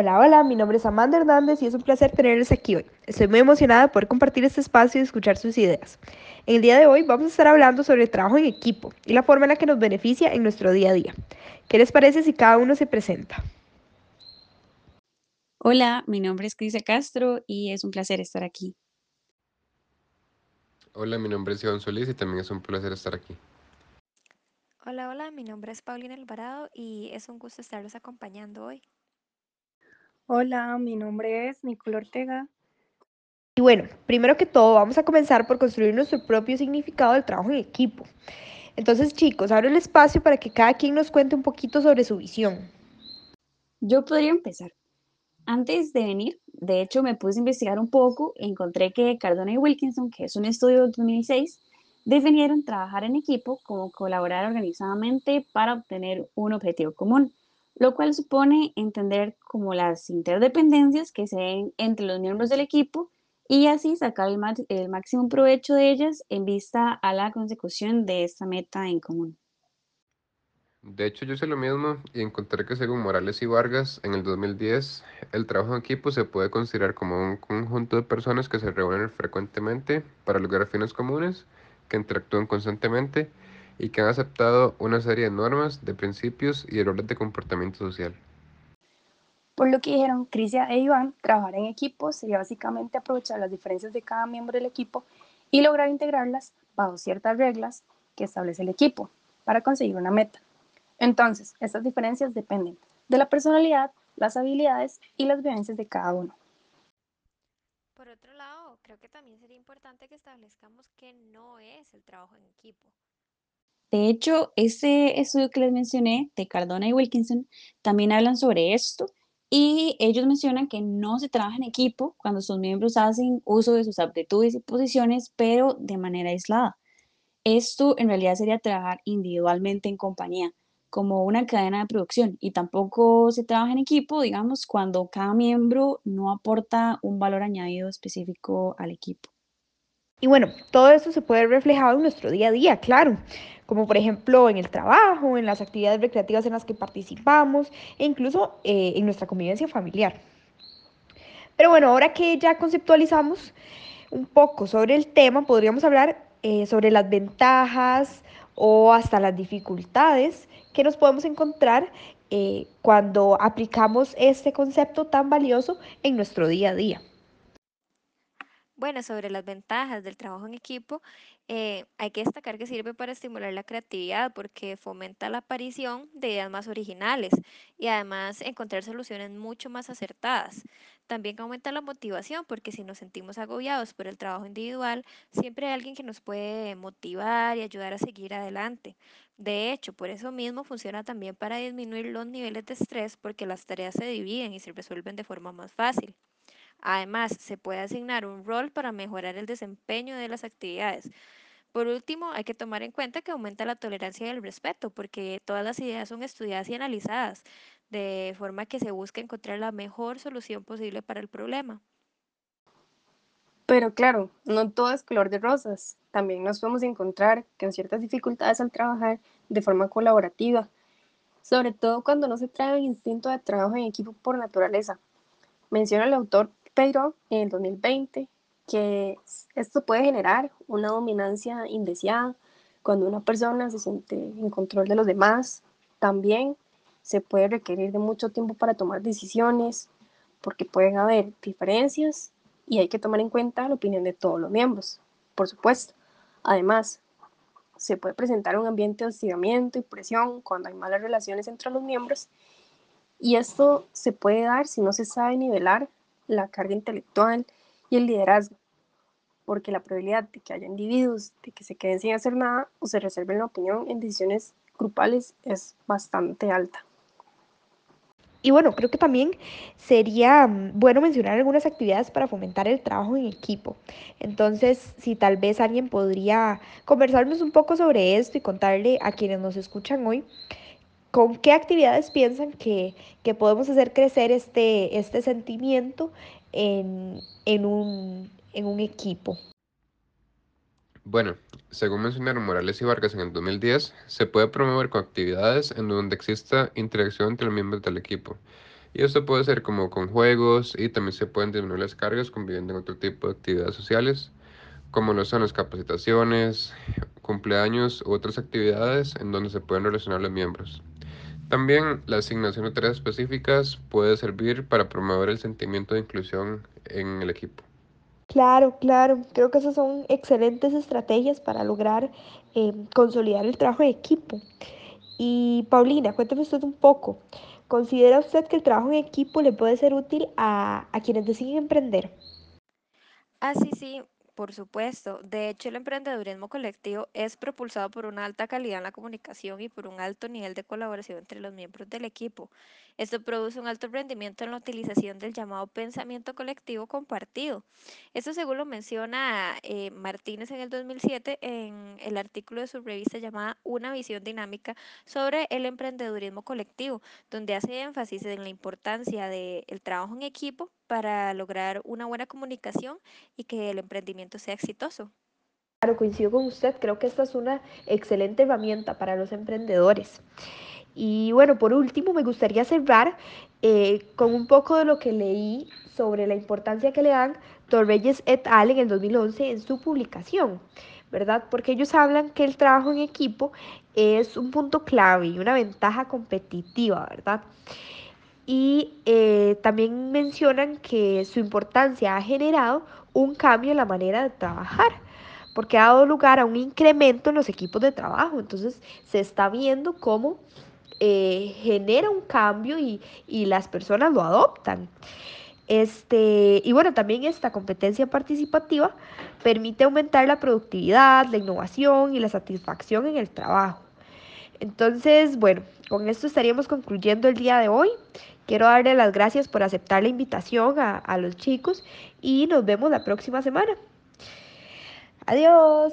Hola, hola, mi nombre es Amanda Hernández y es un placer tenerles aquí hoy. Estoy muy emocionada de poder compartir este espacio y escuchar sus ideas. En el día de hoy vamos a estar hablando sobre el trabajo en equipo y la forma en la que nos beneficia en nuestro día a día. ¿Qué les parece si cada uno se presenta? Hola, mi nombre es Crisia Castro y es un placer estar aquí. Hola, mi nombre es Iván Solís y también es un placer estar aquí. Hola, hola, mi nombre es Paulina Alvarado y es un gusto estarlos acompañando hoy. Hola, mi nombre es Nicole Ortega. Y bueno, primero que todo vamos a comenzar por construir nuestro propio significado del trabajo en equipo. Entonces chicos, abro el espacio para que cada quien nos cuente un poquito sobre su visión. Yo podría empezar. Antes de venir, de hecho, me puse a investigar un poco y encontré que Cardona y Wilkinson, que es un estudio de 2006, definieron trabajar en equipo como colaborar organizadamente para obtener un objetivo común lo cual supone entender como las interdependencias que se den entre los miembros del equipo y así sacar el, máximo provecho de ellas en vista a la consecución de esta meta en común. De hecho, yo sé lo mismo y encontré que según Morales y Vargas, en el 2010, el trabajo en equipo se puede considerar como un conjunto de personas que se reúnen frecuentemente para lograr fines comunes, que interactúan constantemente y que han aceptado una serie de normas, de principios y errores de comportamiento social. Por lo que dijeron Crisia e Iván, trabajar en equipo sería básicamente aprovechar las diferencias de cada miembro del equipo y lograr integrarlas bajo ciertas reglas que establece el equipo para conseguir una meta. Entonces, estas diferencias dependen de la personalidad, las habilidades y las vivencias de cada uno. Por otro lado, creo que también sería importante que establezcamos qué no es el trabajo en equipo. De hecho, ese estudio que les mencioné de Cardona y Wilkinson también hablan sobre esto y ellos mencionan que no se trabaja en equipo cuando sus miembros hacen uso de sus aptitudes y posiciones, pero de manera aislada. Esto en realidad sería trabajar individualmente en compañía, como una cadena de producción, y tampoco se trabaja en equipo, digamos, cuando cada miembro no aporta un valor añadido específico al equipo. Y bueno, todo esto se puede ver reflejado en nuestro día a día, claro, como por ejemplo en el trabajo, en las actividades recreativas en las que participamos e incluso eh, en nuestra convivencia familiar. Pero bueno, ahora que ya conceptualizamos un poco sobre el tema, podríamos hablar eh, sobre las ventajas o hasta las dificultades que nos podemos encontrar eh, cuando aplicamos este concepto tan valioso en nuestro día a día. Bueno, sobre las ventajas del trabajo en equipo, eh, hay que destacar que sirve para estimular la creatividad porque fomenta la aparición de ideas más originales y además encontrar soluciones mucho más acertadas. También aumenta la motivación porque si nos sentimos agobiados por el trabajo individual, siempre hay alguien que nos puede motivar y ayudar a seguir adelante. De hecho, por eso mismo funciona también para disminuir los niveles de estrés porque las tareas se dividen y se resuelven de forma más fácil. Además, se puede asignar un rol para mejorar el desempeño de las actividades. Por último, hay que tomar en cuenta que aumenta la tolerancia y el respeto, porque todas las ideas son estudiadas y analizadas, de forma que se busca encontrar la mejor solución posible para el problema. Pero claro, no todo es color de rosas. También nos podemos encontrar con ciertas dificultades al trabajar de forma colaborativa, sobre todo cuando no se trae el instinto de trabajo en equipo por naturaleza. Menciona el autor pero en el 2020 que esto puede generar una dominancia indeseada cuando una persona se siente en control de los demás. También se puede requerir de mucho tiempo para tomar decisiones porque pueden haber diferencias y hay que tomar en cuenta la opinión de todos los miembros, por supuesto. Además, se puede presentar un ambiente de hostigamiento y presión cuando hay malas relaciones entre los miembros y esto se puede dar si no se sabe nivelar la carga intelectual y el liderazgo, porque la probabilidad de que haya individuos de que se queden sin hacer nada o se reserven la opinión en decisiones grupales es bastante alta. Y bueno, creo que también sería mm, bueno mencionar algunas actividades para fomentar el trabajo en equipo. Entonces, si tal vez alguien podría conversarnos un poco sobre esto y contarle a quienes nos escuchan hoy ¿Con qué actividades piensan que, podemos hacer crecer este, este sentimiento en, un, en un equipo? Bueno, según mencionaron Morales y Vargas en el 2010, se puede promover con actividades en donde exista interacción entre los miembros del equipo. Y esto puede ser como con juegos y también se pueden disminuir las cargas conviviendo en otro tipo de actividades sociales, como lo son las capacitaciones, cumpleaños u otras actividades en donde se pueden relacionar los miembros. También la asignación de tareas específicas puede servir para promover el sentimiento de inclusión en el equipo. Claro, claro. Creo que esas son excelentes estrategias para lograr eh, consolidar el trabajo en equipo. Y Paulina, cuénteme usted un poco. ¿Considera usted que el trabajo en equipo le puede ser útil a, a quienes deciden emprender? Ah, sí, sí, por supuesto. De hecho, el emprendedurismo colectivo es propulsado por una alta calidad en la comunicación y por un alto nivel de colaboración entre los miembros del equipo. Esto produce un alto rendimiento en la utilización del llamado pensamiento colectivo compartido. Esto según lo menciona eh, Martínez en el 2007 en el artículo de su revista llamada Una visión dinámica sobre el emprendedurismo colectivo, donde hace énfasis en la importancia del trabajo en equipo para lograr una buena comunicación y que el emprendimiento sea exitoso. Claro, coincido con usted. Creo que esta es una excelente herramienta para los emprendedores. Y bueno, por último, me gustaría cerrar eh, con un poco de lo que leí sobre la importancia que le dan Torreyes et al. en el 2011 en su publicación, ¿verdad? Porque ellos hablan que el trabajo en equipo es un punto clave y una ventaja competitiva, ¿verdad? Y eh, también mencionan que su importancia ha generado un cambio en la manera de trabajar porque ha dado lugar a un incremento en los equipos de trabajo. Entonces se está viendo cómo eh, genera un cambio y, y, las personas lo adoptan. Este, y bueno, también esta competencia participativa permite aumentar la productividad, la innovación y la satisfacción en el trabajo. Entonces, bueno, con esto estaríamos concluyendo el día de hoy. Quiero darle las gracias por aceptar la invitación a, a los chicos y nos vemos la próxima semana. Adiós.